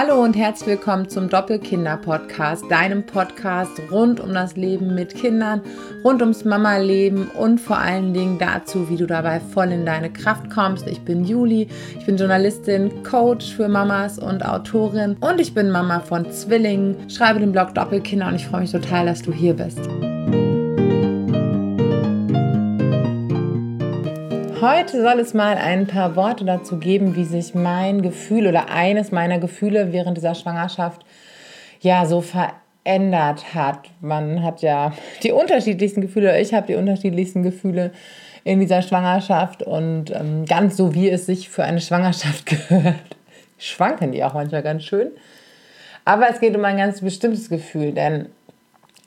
Hallo und herzlich willkommen zum Doppelkinder-Podcast, deinem Podcast rund um das Leben mit Kindern, rund ums Mama-Leben und vor allen Dingen dazu, wie du dabei voll in deine Kraft kommst. Ich bin Juli, ich bin Journalistin, Coach für Mamas und Autorin und ich bin Mama von Zwillingen, schreibe den Blog Doppelkinder und ich freue mich total, dass du hier bist. Heute soll es mal ein paar Worte dazu geben, wie sich mein Gefühl oder eines meiner Gefühle während dieser Schwangerschaft ja so verändert hat. Man hat ja die unterschiedlichsten Gefühle, ich habe die unterschiedlichsten Gefühle in dieser Schwangerschaft und ähm, ganz so, wie es sich für eine Schwangerschaft gehört, schwanken die auch manchmal ganz schön. Aber es geht um ein ganz bestimmtes Gefühl, denn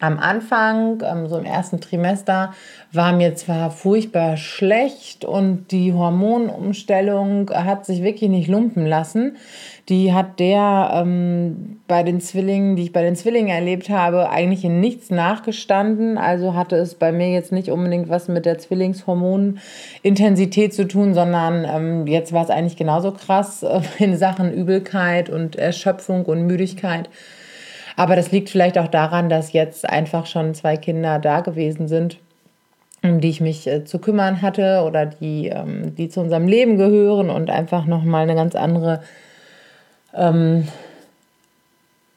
am Anfang, ähm, so im ersten Trimester, war mir zwar furchtbar schlecht und die Hormonumstellung hat sich wirklich nicht lumpen lassen. Die hat der ähm, bei den Zwillingen, die ich bei den Zwillingen erlebt habe, eigentlich in nichts nachgestanden. Also hatte es bei mir jetzt nicht unbedingt was mit der Zwillingshormonintensität zu tun, sondern ähm, jetzt war es eigentlich genauso krass äh, in Sachen Übelkeit und Erschöpfung und Müdigkeit. Aber das liegt vielleicht auch daran, dass jetzt einfach schon zwei Kinder da gewesen sind, um die ich mich äh, zu kümmern hatte oder die, ähm, die zu unserem Leben gehören und einfach nochmal eine ganz andere, ähm,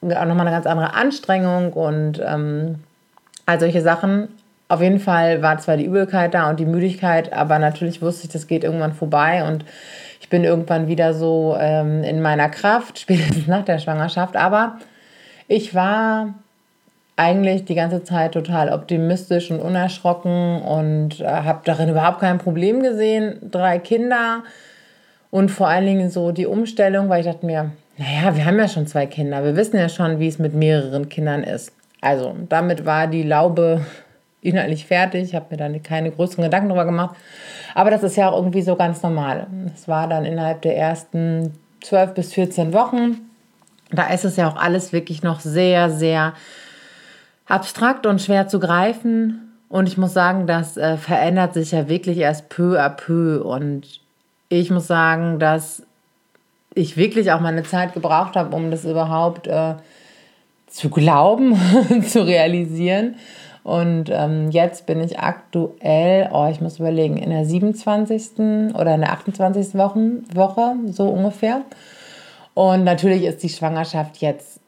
auch nochmal eine ganz andere Anstrengung und ähm, all solche Sachen. Auf jeden Fall war zwar die Übelkeit da und die Müdigkeit, aber natürlich wusste ich, das geht irgendwann vorbei und ich bin irgendwann wieder so ähm, in meiner Kraft, spätestens nach der Schwangerschaft. Aber ich war eigentlich die ganze Zeit total optimistisch und unerschrocken und äh, habe darin überhaupt kein Problem gesehen. Drei Kinder und vor allen Dingen so die Umstellung, weil ich dachte mir, naja, wir haben ja schon zwei Kinder, wir wissen ja schon, wie es mit mehreren Kindern ist. Also damit war die Laube inhaltlich fertig, ich habe mir dann keine größeren Gedanken darüber gemacht. Aber das ist ja auch irgendwie so ganz normal. Es war dann innerhalb der ersten 12 bis 14 Wochen da ist es ja auch alles wirklich noch sehr, sehr abstrakt und schwer zu greifen. Und ich muss sagen, das äh, verändert sich ja wirklich erst peu à peu. Und ich muss sagen, dass ich wirklich auch meine Zeit gebraucht habe, um das überhaupt äh, zu glauben, zu realisieren. Und ähm, jetzt bin ich aktuell, oh, ich muss überlegen, in der 27. oder in der 28. Wochen, Woche, so ungefähr. Und natürlich ist die Schwangerschaft jetzt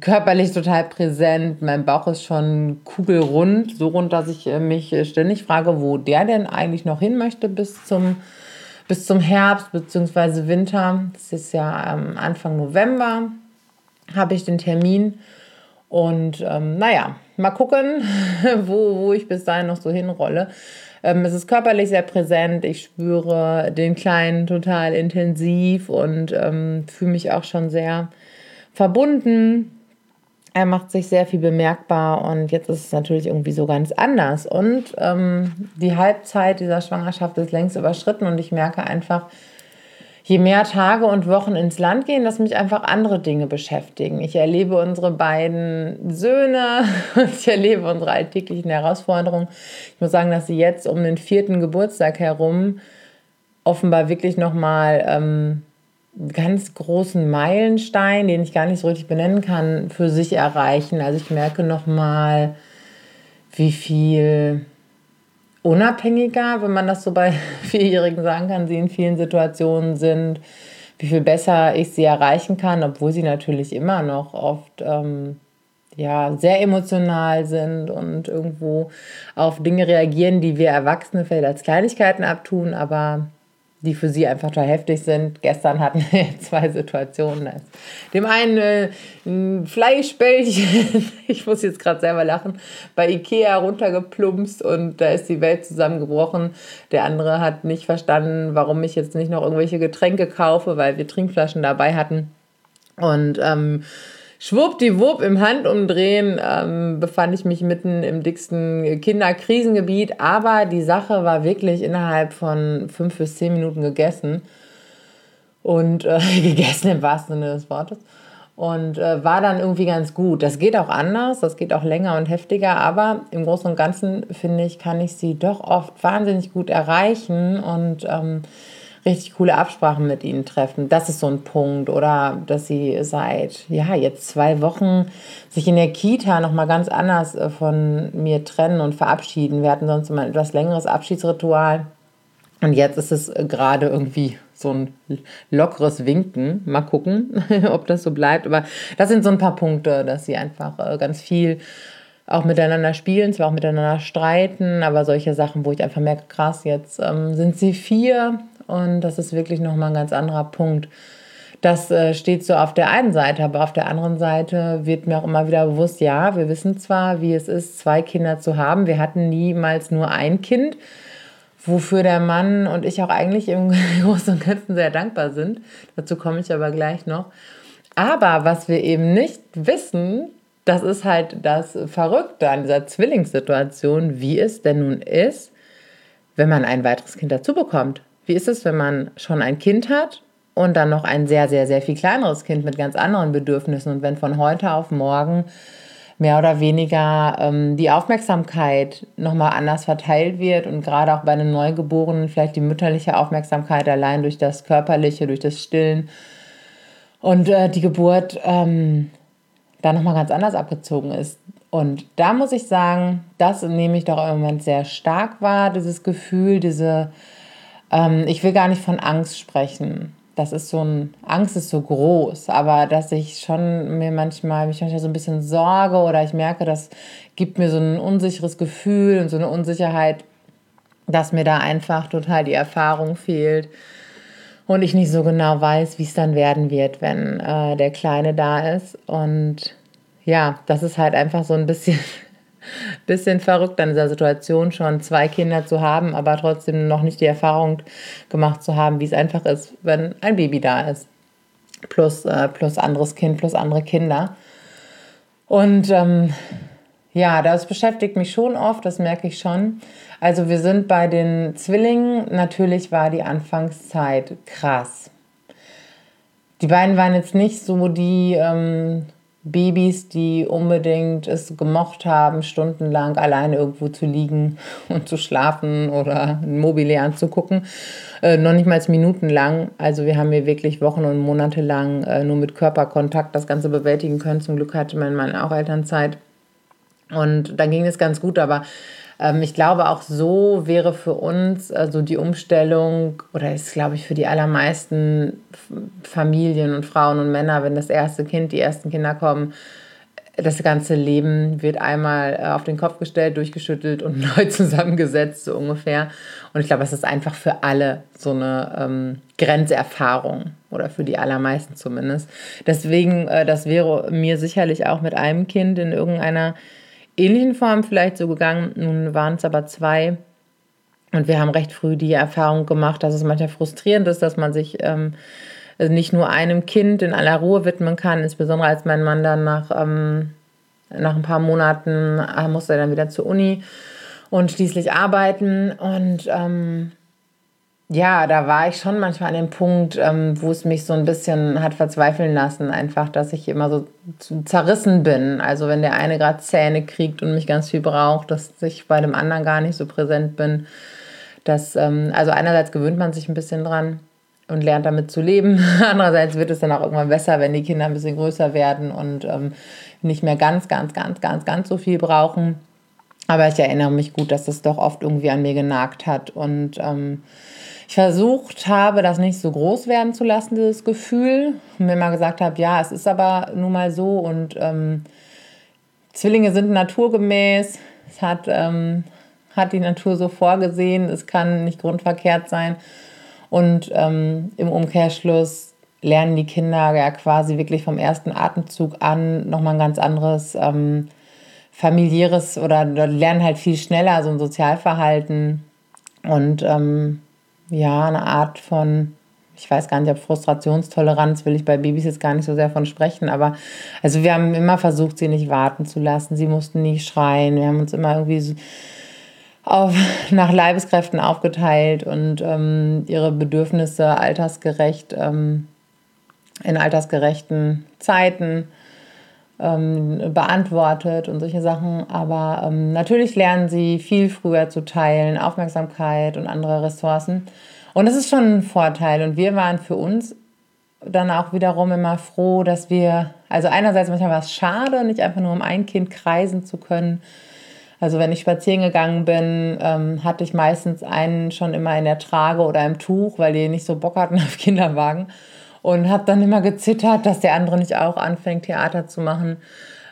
körperlich total präsent. Mein Bauch ist schon kugelrund, so rund, dass ich äh, mich äh, ständig frage, wo der denn eigentlich noch hin möchte bis zum, bis zum Herbst bzw. Winter. Das ist ja ähm, Anfang November, habe ich den Termin. Und ähm, naja, mal gucken, wo, wo ich bis dahin noch so hinrolle. Ähm, es ist körperlich sehr präsent. Ich spüre den Kleinen total intensiv und ähm, fühle mich auch schon sehr verbunden. Er macht sich sehr viel bemerkbar und jetzt ist es natürlich irgendwie so ganz anders. Und ähm, die Halbzeit dieser Schwangerschaft ist längst überschritten und ich merke einfach, je mehr Tage und Wochen ins Land gehen, dass mich einfach andere Dinge beschäftigen. Ich erlebe unsere beiden Söhne ich erlebe unsere alltäglichen Herausforderungen. Ich muss sagen, dass sie jetzt um den vierten Geburtstag herum offenbar wirklich nochmal ähm, ganz großen Meilenstein, den ich gar nicht so richtig benennen kann, für sich erreichen. Also ich merke nochmal, wie viel unabhängiger, wenn man das so bei Vierjährigen sagen kann, sie in vielen Situationen sind, wie viel besser ich sie erreichen kann, obwohl sie natürlich immer noch oft ähm, ja, sehr emotional sind und irgendwo auf Dinge reagieren, die wir Erwachsene vielleicht als Kleinigkeiten abtun, aber die für sie einfach total heftig sind. Gestern hatten wir zwei Situationen. Dem einen äh, ein Fleischbällchen, ich muss jetzt gerade selber lachen, bei Ikea runtergeplumpst und da ist die Welt zusammengebrochen. Der andere hat nicht verstanden, warum ich jetzt nicht noch irgendwelche Getränke kaufe, weil wir Trinkflaschen dabei hatten. Und ähm, Schwuppdiwupp im Handumdrehen ähm, befand ich mich mitten im dicksten Kinderkrisengebiet, aber die Sache war wirklich innerhalb von fünf bis zehn Minuten gegessen. Und äh, gegessen im wahrsten Sinne des Wortes. Und äh, war dann irgendwie ganz gut. Das geht auch anders, das geht auch länger und heftiger, aber im Großen und Ganzen finde ich, kann ich sie doch oft wahnsinnig gut erreichen. Und ähm, richtig coole Absprachen mit ihnen treffen. Das ist so ein Punkt. Oder dass sie seit, ja, jetzt zwei Wochen sich in der Kita nochmal ganz anders äh, von mir trennen und verabschieden. Wir hatten sonst immer ein etwas längeres Abschiedsritual. Und jetzt ist es äh, gerade irgendwie so ein lockeres Winken. Mal gucken, ob das so bleibt. Aber das sind so ein paar Punkte, dass sie einfach äh, ganz viel auch miteinander spielen, zwar auch miteinander streiten, aber solche Sachen, wo ich einfach merke, krass, jetzt ähm, sind sie vier und das ist wirklich nochmal ein ganz anderer Punkt. Das äh, steht so auf der einen Seite, aber auf der anderen Seite wird mir auch immer wieder bewusst, ja, wir wissen zwar, wie es ist, zwei Kinder zu haben. Wir hatten niemals nur ein Kind, wofür der Mann und ich auch eigentlich im Großen und Ganzen sehr dankbar sind. Dazu komme ich aber gleich noch. Aber was wir eben nicht wissen, das ist halt das Verrückte an dieser Zwillingssituation, wie es denn nun ist, wenn man ein weiteres Kind dazu bekommt. Wie ist es, wenn man schon ein Kind hat und dann noch ein sehr, sehr, sehr viel kleineres Kind mit ganz anderen Bedürfnissen und wenn von heute auf morgen mehr oder weniger ähm, die Aufmerksamkeit nochmal anders verteilt wird und gerade auch bei einem Neugeborenen vielleicht die mütterliche Aufmerksamkeit allein durch das Körperliche, durch das Stillen und äh, die Geburt ähm, da nochmal ganz anders abgezogen ist. Und da muss ich sagen, das nehme ich doch im Moment sehr stark wahr, dieses Gefühl, diese, ähm, ich will gar nicht von Angst sprechen. Das ist so ein, Angst ist so groß, aber dass ich schon mir manchmal, mich manchmal so ein bisschen sorge oder ich merke, das gibt mir so ein unsicheres Gefühl und so eine Unsicherheit, dass mir da einfach total die Erfahrung fehlt und ich nicht so genau weiß, wie es dann werden wird, wenn äh, der Kleine da ist. Und ja, das ist halt einfach so ein bisschen, bisschen verrückt an dieser Situation, schon zwei Kinder zu haben, aber trotzdem noch nicht die Erfahrung gemacht zu haben, wie es einfach ist, wenn ein Baby da ist. Plus, äh, plus anderes Kind, plus andere Kinder. Und ähm, ja, das beschäftigt mich schon oft, das merke ich schon. Also wir sind bei den Zwillingen, natürlich war die Anfangszeit krass. Die beiden waren jetzt nicht so die ähm, Babys, die unbedingt es gemocht haben, stundenlang alleine irgendwo zu liegen und zu schlafen oder ein Mobile anzugucken. Äh, noch nicht mal minutenlang. Also wir haben hier wirklich Wochen und Monate lang äh, nur mit Körperkontakt das Ganze bewältigen können. Zum Glück hatte mein Mann auch Elternzeit. Und dann ging es ganz gut, aber ich glaube, auch so wäre für uns also die Umstellung oder ist, glaube ich, für die allermeisten Familien und Frauen und Männer, wenn das erste Kind, die ersten Kinder kommen, das ganze Leben wird einmal äh, auf den Kopf gestellt, durchgeschüttelt und neu zusammengesetzt, so ungefähr. Und ich glaube, es ist einfach für alle so eine ähm, Grenzerfahrung oder für die allermeisten zumindest. Deswegen, äh, das wäre mir sicherlich auch mit einem Kind in irgendeiner ähnlichen Form vielleicht so gegangen. Nun waren es aber zwei. Und wir haben recht früh die Erfahrung gemacht, dass es manchmal frustrierend ist, dass man sich ähm, also nicht nur einem Kind in aller Ruhe widmen kann, insbesondere als mein Mann dann nach, ähm, nach ein paar Monaten äh, musste er dann wieder zur Uni und schließlich arbeiten. Und ähm, ja, da war ich schon manchmal an dem Punkt, ähm, wo es mich so ein bisschen hat verzweifeln lassen, einfach, dass ich immer so zerrissen bin. Also wenn der eine gerade Zähne kriegt und mich ganz viel braucht, dass ich bei dem anderen gar nicht so präsent bin. Das, ähm, also einerseits gewöhnt man sich ein bisschen dran und lernt damit zu leben. Andererseits wird es dann auch irgendwann besser, wenn die Kinder ein bisschen größer werden und ähm, nicht mehr ganz, ganz, ganz, ganz, ganz so viel brauchen. Aber ich erinnere mich gut, dass das doch oft irgendwie an mir genagt hat und ähm, ich versucht habe, das nicht so groß werden zu lassen, dieses Gefühl. Und mir mal gesagt habe, ja, es ist aber nun mal so und ähm, Zwillinge sind naturgemäß. Es hat, ähm, hat die Natur so vorgesehen. Es kann nicht grundverkehrt sein. Und ähm, im Umkehrschluss lernen die Kinder ja quasi wirklich vom ersten Atemzug an nochmal ein ganz anderes ähm, familiäres oder lernen halt viel schneller so ein Sozialverhalten. Und ähm, ja, eine Art von, ich weiß gar nicht, ob Frustrationstoleranz will ich bei Babys jetzt gar nicht so sehr von sprechen, aber also wir haben immer versucht, sie nicht warten zu lassen. Sie mussten nie schreien. Wir haben uns immer irgendwie so auf, nach Leibeskräften aufgeteilt und ähm, ihre Bedürfnisse altersgerecht ähm, in altersgerechten Zeiten ähm, beantwortet und solche Sachen. Aber ähm, natürlich lernen sie viel früher zu teilen, Aufmerksamkeit und andere Ressourcen. Und das ist schon ein Vorteil. Und wir waren für uns dann auch wiederum immer froh, dass wir, also einerseits manchmal war es schade, nicht einfach nur um ein Kind kreisen zu können, also wenn ich spazieren gegangen bin, ähm, hatte ich meistens einen schon immer in der Trage oder im Tuch, weil die nicht so Bock hatten auf Kinderwagen. Und habe dann immer gezittert, dass der andere nicht auch anfängt, Theater zu machen.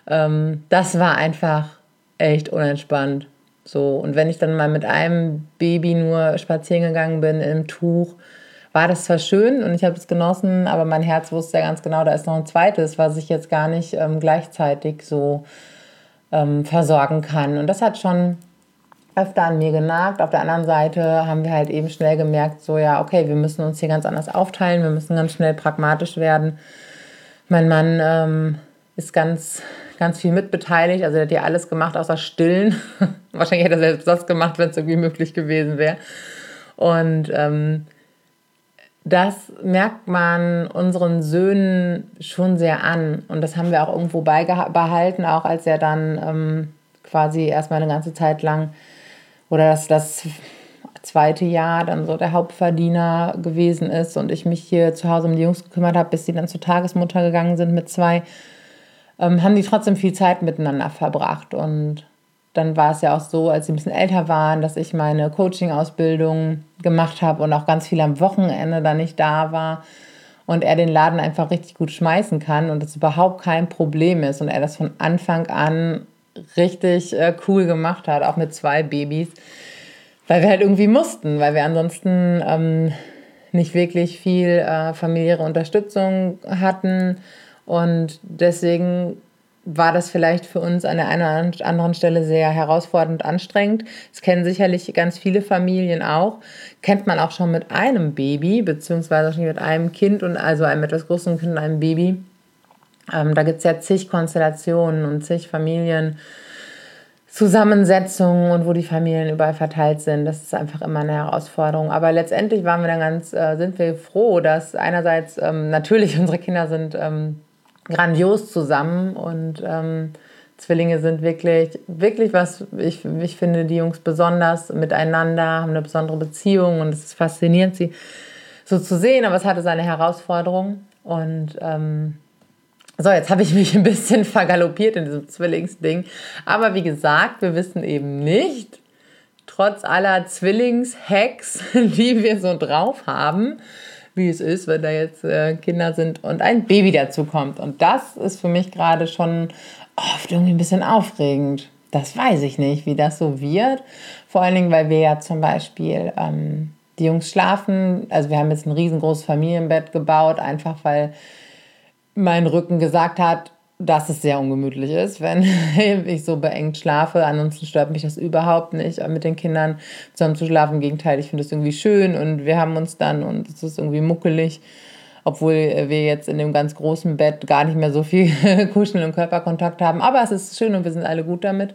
Ähm, das war einfach echt unentspannt. So, und wenn ich dann mal mit einem Baby nur spazieren gegangen bin im Tuch, war das zwar schön und ich habe es genossen, aber mein Herz wusste ja ganz genau, da ist noch ein zweites, was ich jetzt gar nicht ähm, gleichzeitig so ähm, versorgen kann. Und das hat schon öfter an mir genagt. Auf der anderen Seite haben wir halt eben schnell gemerkt, so ja, okay, wir müssen uns hier ganz anders aufteilen, wir müssen ganz schnell pragmatisch werden. Mein Mann ähm, ist ganz, ganz viel mitbeteiligt, also er hat ja alles gemacht außer stillen. Wahrscheinlich hätte er selbst das gemacht, wenn es irgendwie möglich gewesen wäre. Und ähm, das merkt man unseren Söhnen schon sehr an. Und das haben wir auch irgendwo beibehalten, auch als er dann ähm, quasi erstmal eine ganze Zeit lang oder das, das zweite Jahr dann so der Hauptverdiener gewesen ist und ich mich hier zu Hause um die Jungs gekümmert habe, bis sie dann zur Tagesmutter gegangen sind mit zwei, ähm, haben die trotzdem viel Zeit miteinander verbracht. Und dann war es ja auch so, als sie ein bisschen älter waren, dass ich meine Coaching-Ausbildung gemacht habe und auch ganz viel am Wochenende dann nicht da war und er den Laden einfach richtig gut schmeißen kann und das überhaupt kein Problem ist und er das von Anfang an richtig äh, cool gemacht hat, auch mit zwei Babys, weil wir halt irgendwie mussten, weil wir ansonsten ähm, nicht wirklich viel äh, familiäre Unterstützung hatten und deswegen war das vielleicht für uns an der einen oder anderen Stelle sehr herausfordernd anstrengend. Das kennen sicherlich ganz viele Familien auch. Kennt man auch schon mit einem Baby, beziehungsweise schon mit einem Kind und also einem etwas größeren Kind und einem Baby. Ähm, da gibt es ja zig Konstellationen und zig Familien. Zusammensetzungen und wo die Familien überall verteilt sind. Das ist einfach immer eine Herausforderung. Aber letztendlich waren wir dann ganz, äh, sind wir froh, dass einerseits ähm, natürlich unsere Kinder sind ähm, grandios zusammen und ähm, Zwillinge sind wirklich, wirklich was, ich, ich finde die Jungs besonders miteinander, haben eine besondere Beziehung und es ist faszinierend, sie so zu sehen, aber es hatte seine Herausforderung und ähm, so, jetzt habe ich mich ein bisschen vergaloppiert in diesem Zwillingsding. Aber wie gesagt, wir wissen eben nicht, trotz aller Zwillingshacks, die wir so drauf haben, wie es ist, wenn da jetzt äh, Kinder sind und ein Baby dazu kommt. Und das ist für mich gerade schon oft irgendwie ein bisschen aufregend. Das weiß ich nicht, wie das so wird. Vor allen Dingen, weil wir ja zum Beispiel ähm, die Jungs schlafen. Also wir haben jetzt ein riesengroßes Familienbett gebaut, einfach weil mein Rücken gesagt hat, dass es sehr ungemütlich ist, wenn ich so beengt schlafe. Ansonsten stört mich das überhaupt nicht, mit den Kindern zusammen zu schlafen. Im Gegenteil, ich finde es irgendwie schön und wir haben uns dann und es ist irgendwie muckelig, obwohl wir jetzt in dem ganz großen Bett gar nicht mehr so viel Kuscheln und Körperkontakt haben. Aber es ist schön und wir sind alle gut damit.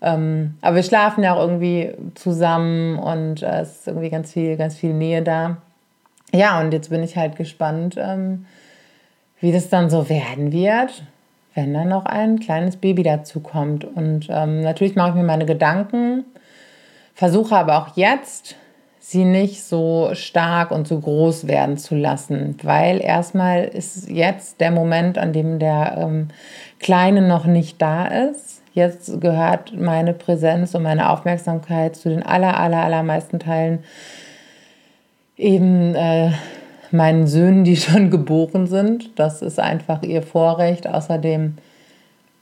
Ähm, aber wir schlafen ja auch irgendwie zusammen und äh, es ist irgendwie ganz viel, ganz viel Nähe da. Ja, und jetzt bin ich halt gespannt, ähm, wie das dann so werden wird wenn dann noch ein kleines Baby dazu kommt. Und ähm, natürlich mache ich mir meine Gedanken, versuche aber auch jetzt, sie nicht so stark und so groß werden zu lassen, weil erstmal ist jetzt der Moment, an dem der ähm, Kleine noch nicht da ist. Jetzt gehört meine Präsenz und meine Aufmerksamkeit zu den aller, aller, allermeisten Teilen eben äh, meinen Söhnen, die schon geboren sind. Das ist einfach ihr Vorrecht. Außerdem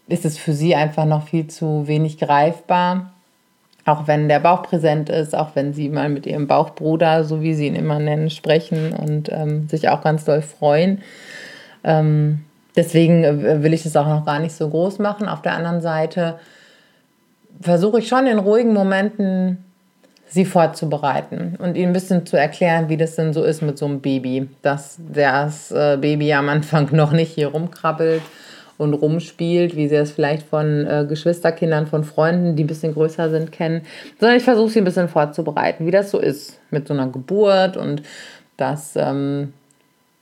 ist es für sie einfach noch viel zu wenig greifbar. Auch wenn der Bauch präsent ist, auch wenn sie mal mit ihrem Bauchbruder, so wie sie ihn immer nennen, sprechen und ähm, sich auch ganz doll freuen. Ähm, deswegen äh, will ich das auch noch gar nicht so groß machen. Auf der anderen Seite versuche ich schon in ruhigen Momenten sie vorzubereiten und ihnen ein bisschen zu erklären, wie das denn so ist mit so einem Baby, dass das äh, Baby am Anfang noch nicht hier rumkrabbelt und rumspielt, wie sie es vielleicht von äh, Geschwisterkindern, von Freunden, die ein bisschen größer sind, kennen, sondern ich versuche sie ein bisschen vorzubereiten, wie das so ist mit so einer Geburt und dass ähm,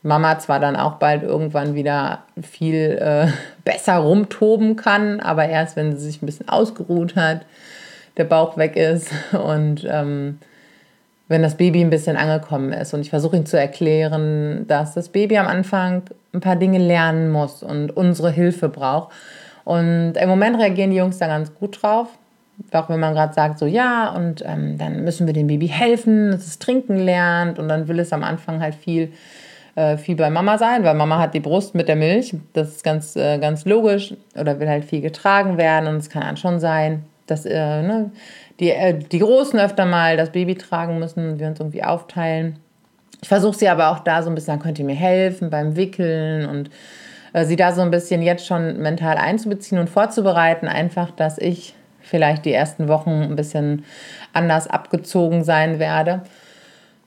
Mama zwar dann auch bald irgendwann wieder viel äh, besser rumtoben kann, aber erst, wenn sie sich ein bisschen ausgeruht hat, der Bauch weg ist und ähm, wenn das Baby ein bisschen angekommen ist. Und ich versuche ihm zu erklären, dass das Baby am Anfang ein paar Dinge lernen muss und unsere Hilfe braucht. Und im Moment reagieren die Jungs da ganz gut drauf. Auch wenn man gerade sagt, so ja, und ähm, dann müssen wir dem Baby helfen, dass es trinken lernt. Und dann will es am Anfang halt viel äh, viel bei Mama sein, weil Mama hat die Brust mit der Milch. Das ist ganz, äh, ganz logisch. Oder will halt viel getragen werden. Und es kann dann schon sein, dass äh, ne, die, äh, die Großen öfter mal das Baby tragen müssen und wir uns irgendwie aufteilen. Ich versuche sie aber auch da so ein bisschen, dann könnt ihr mir helfen beim Wickeln und äh, sie da so ein bisschen jetzt schon mental einzubeziehen und vorzubereiten. Einfach, dass ich vielleicht die ersten Wochen ein bisschen anders abgezogen sein werde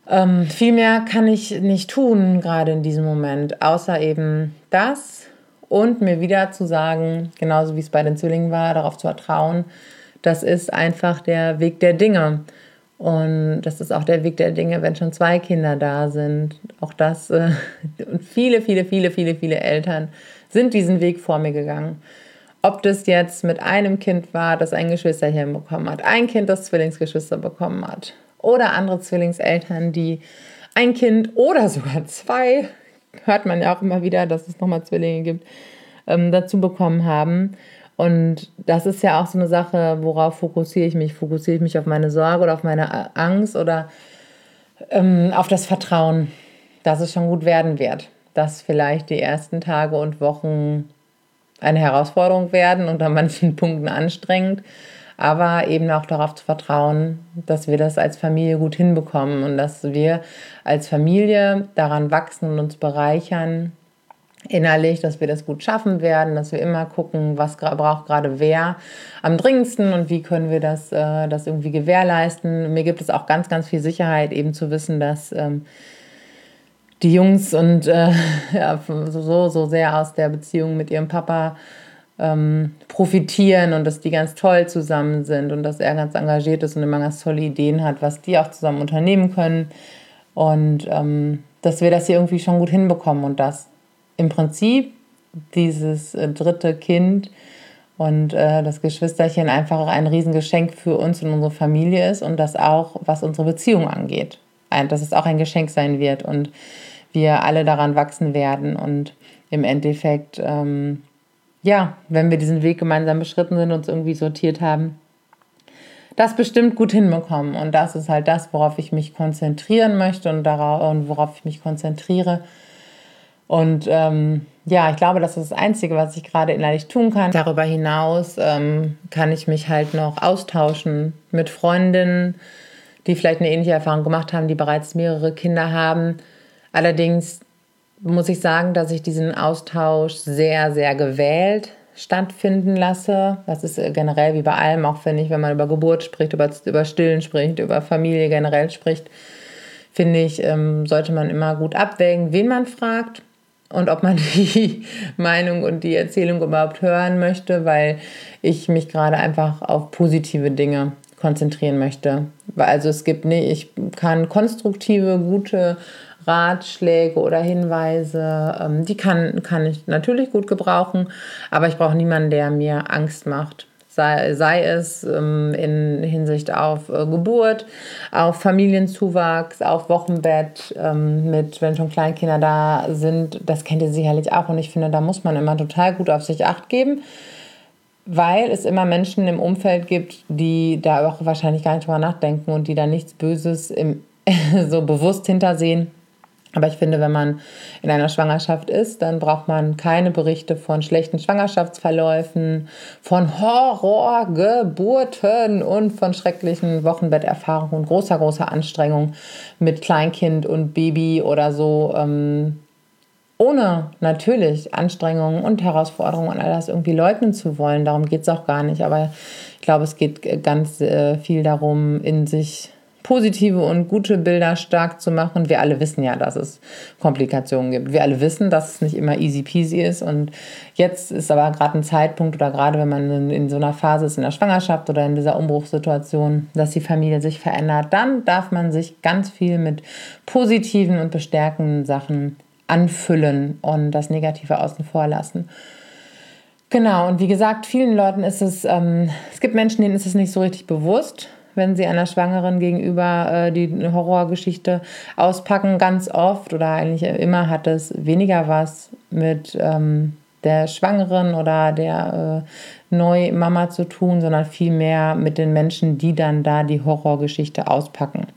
ähm, viel mehr kann ich nicht tun, gerade in diesem Moment, außer eben das und mir wieder zu sagen, genauso wie es bei den Zwillingen war, darauf zu vertrauen, das ist einfach der Weg der Dinge. Und das ist auch der Weg der Dinge, wenn schon zwei Kinder da sind. Auch das, äh, und viele, viele, viele, viele, viele Eltern sind diesen Weg vor mir gegangen. Ob das jetzt mit einem Kind war, das ein Geschwisterchen bekommen hat, ein Kind, das Zwillingsgeschwister bekommen hat, oder andere Zwillingseltern, die ein Kind oder sogar zwei, hört man ja auch immer wieder, dass es nochmal Zwillinge gibt, ähm, dazu bekommen haben. Und das ist ja auch so eine Sache, worauf fokussiere ich mich? Fokussiere ich mich auf meine Sorge oder auf meine Angst oder ähm, auf das Vertrauen, dass es schon gut werden wird? Dass vielleicht die ersten Tage und Wochen eine Herausforderung werden und an manchen Punkten anstrengend aber eben auch darauf zu vertrauen, dass wir das als Familie gut hinbekommen und dass wir als Familie daran wachsen und uns bereichern innerlich, dass wir das gut schaffen werden, dass wir immer gucken, was braucht gerade wer am dringendsten und wie können wir das, äh, das irgendwie gewährleisten. Mir gibt es auch ganz, ganz viel Sicherheit, eben zu wissen, dass ähm, die Jungs und äh, ja, so, so sehr aus der Beziehung mit ihrem Papa ähm, profitieren und dass die ganz toll zusammen sind und dass er ganz engagiert ist und immer ganz tolle Ideen hat, was die auch zusammen unternehmen können. Und ähm, dass wir das hier irgendwie schon gut hinbekommen und dass im Prinzip dieses äh, dritte Kind und äh, das Geschwisterchen einfach ein Riesengeschenk für uns und unsere Familie ist und das auch, was unsere Beziehung angeht. Dass es auch ein Geschenk sein wird und wir alle daran wachsen werden und im Endeffekt ähm, ja, wenn wir diesen Weg gemeinsam beschritten sind, uns irgendwie sortiert haben, das bestimmt gut hinbekommen. Und das ist halt das, worauf ich mich konzentrieren möchte und, darauf, und worauf ich mich konzentriere. Und ähm, ja, ich glaube, das ist das Einzige, was ich gerade innerlich tun kann. Darüber hinaus ähm, kann ich mich halt noch austauschen mit Freundinnen, die vielleicht eine ähnliche Erfahrung gemacht haben, die bereits mehrere Kinder haben. Allerdings muss ich sagen, dass ich diesen Austausch sehr, sehr gewählt stattfinden lasse. Das ist äh, generell wie bei allem, auch finde ich, wenn man über Geburt spricht, über, über Stillen spricht, über Familie generell spricht, finde ich, ähm, sollte man immer gut abwägen, wen man fragt und ob man die Meinung und die Erzählung überhaupt hören möchte, weil ich mich gerade einfach auf positive Dinge konzentrieren möchte. Also es gibt nicht, ich kann konstruktive, gute Ratschläge oder Hinweise, ähm, die kann, kann ich natürlich gut gebrauchen, aber ich brauche niemanden, der mir Angst macht. Sei, sei es ähm, in Hinsicht auf äh, Geburt, auf Familienzuwachs, auf Wochenbett, ähm, mit, wenn schon Kleinkinder da sind, das kennt ihr sicherlich auch und ich finde, da muss man immer total gut auf sich acht geben weil es immer Menschen im Umfeld gibt, die da auch wahrscheinlich gar nicht drüber nachdenken und die da nichts Böses im, so bewusst hintersehen. Aber ich finde, wenn man in einer Schwangerschaft ist, dann braucht man keine Berichte von schlechten Schwangerschaftsverläufen, von Horrorgeburten und von schrecklichen Wochenbetterfahrungen und großer, großer Anstrengung mit Kleinkind und Baby oder so. Ähm, ohne natürlich Anstrengungen und Herausforderungen und all das irgendwie leugnen zu wollen. Darum geht es auch gar nicht. Aber ich glaube, es geht ganz äh, viel darum, in sich positive und gute Bilder stark zu machen. Wir alle wissen ja, dass es Komplikationen gibt. Wir alle wissen, dass es nicht immer easy peasy ist. Und jetzt ist aber gerade ein Zeitpunkt oder gerade wenn man in so einer Phase ist, in der Schwangerschaft oder in dieser Umbruchssituation, dass die Familie sich verändert, dann darf man sich ganz viel mit positiven und bestärkenden Sachen anfüllen und das Negative außen vor lassen. Genau, und wie gesagt, vielen Leuten ist es, ähm, es gibt Menschen, denen ist es nicht so richtig bewusst, wenn sie einer Schwangeren gegenüber äh, die Horrorgeschichte auspacken. Ganz oft oder eigentlich immer hat es weniger was mit ähm, der Schwangeren oder der äh, Neumama zu tun, sondern vielmehr mit den Menschen, die dann da die Horrorgeschichte auspacken.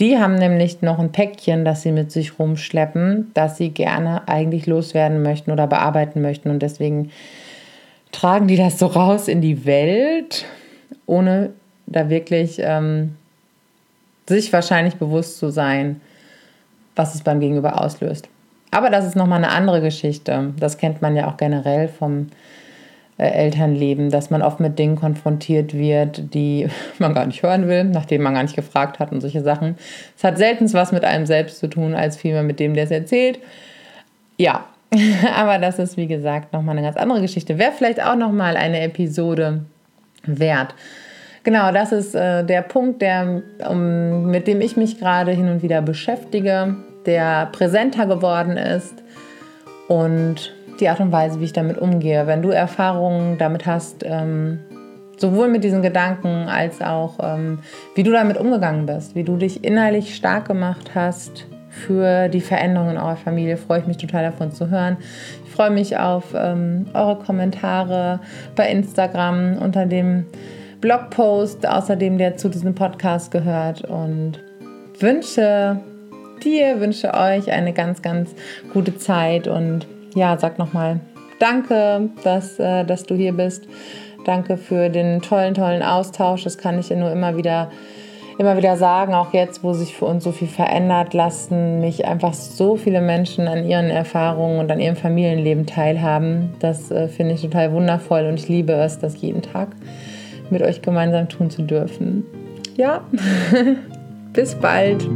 Die haben nämlich noch ein Päckchen, das sie mit sich rumschleppen, das sie gerne eigentlich loswerden möchten oder bearbeiten möchten. Und deswegen tragen die das so raus in die Welt, ohne da wirklich ähm, sich wahrscheinlich bewusst zu sein, was es beim Gegenüber auslöst. Aber das ist nochmal eine andere Geschichte. Das kennt man ja auch generell vom äh, Elternleben, dass man oft mit Dingen konfrontiert wird, die man gar nicht hören will, nachdem man gar nicht gefragt hat und solche Sachen. Es hat selten was mit einem selbst zu tun, als vielmehr mit dem, der es erzählt. Ja, aber das ist wie gesagt nochmal eine ganz andere Geschichte. Wäre vielleicht auch nochmal eine Episode wert. Genau, das ist äh, der Punkt, der, um, mit dem ich mich gerade hin und wieder beschäftige, der präsenter geworden ist und die Art und Weise, wie ich damit umgehe. Wenn du Erfahrungen damit hast, ähm, sowohl mit diesen Gedanken als auch, ähm, wie du damit umgegangen bist, wie du dich innerlich stark gemacht hast für die Veränderungen in eurer Familie, freue ich mich total davon zu hören. Ich freue mich auf ähm, eure Kommentare bei Instagram unter dem Blogpost, außerdem der zu diesem Podcast gehört und wünsche dir, wünsche euch eine ganz, ganz gute Zeit und ja, sag nochmal danke, dass, äh, dass du hier bist. Danke für den tollen, tollen Austausch. Das kann ich dir nur immer wieder, immer wieder sagen. Auch jetzt, wo sich für uns so viel verändert, lassen mich einfach so viele Menschen an ihren Erfahrungen und an ihrem Familienleben teilhaben. Das äh, finde ich total wundervoll und ich liebe es, das jeden Tag mit euch gemeinsam tun zu dürfen. Ja, bis bald.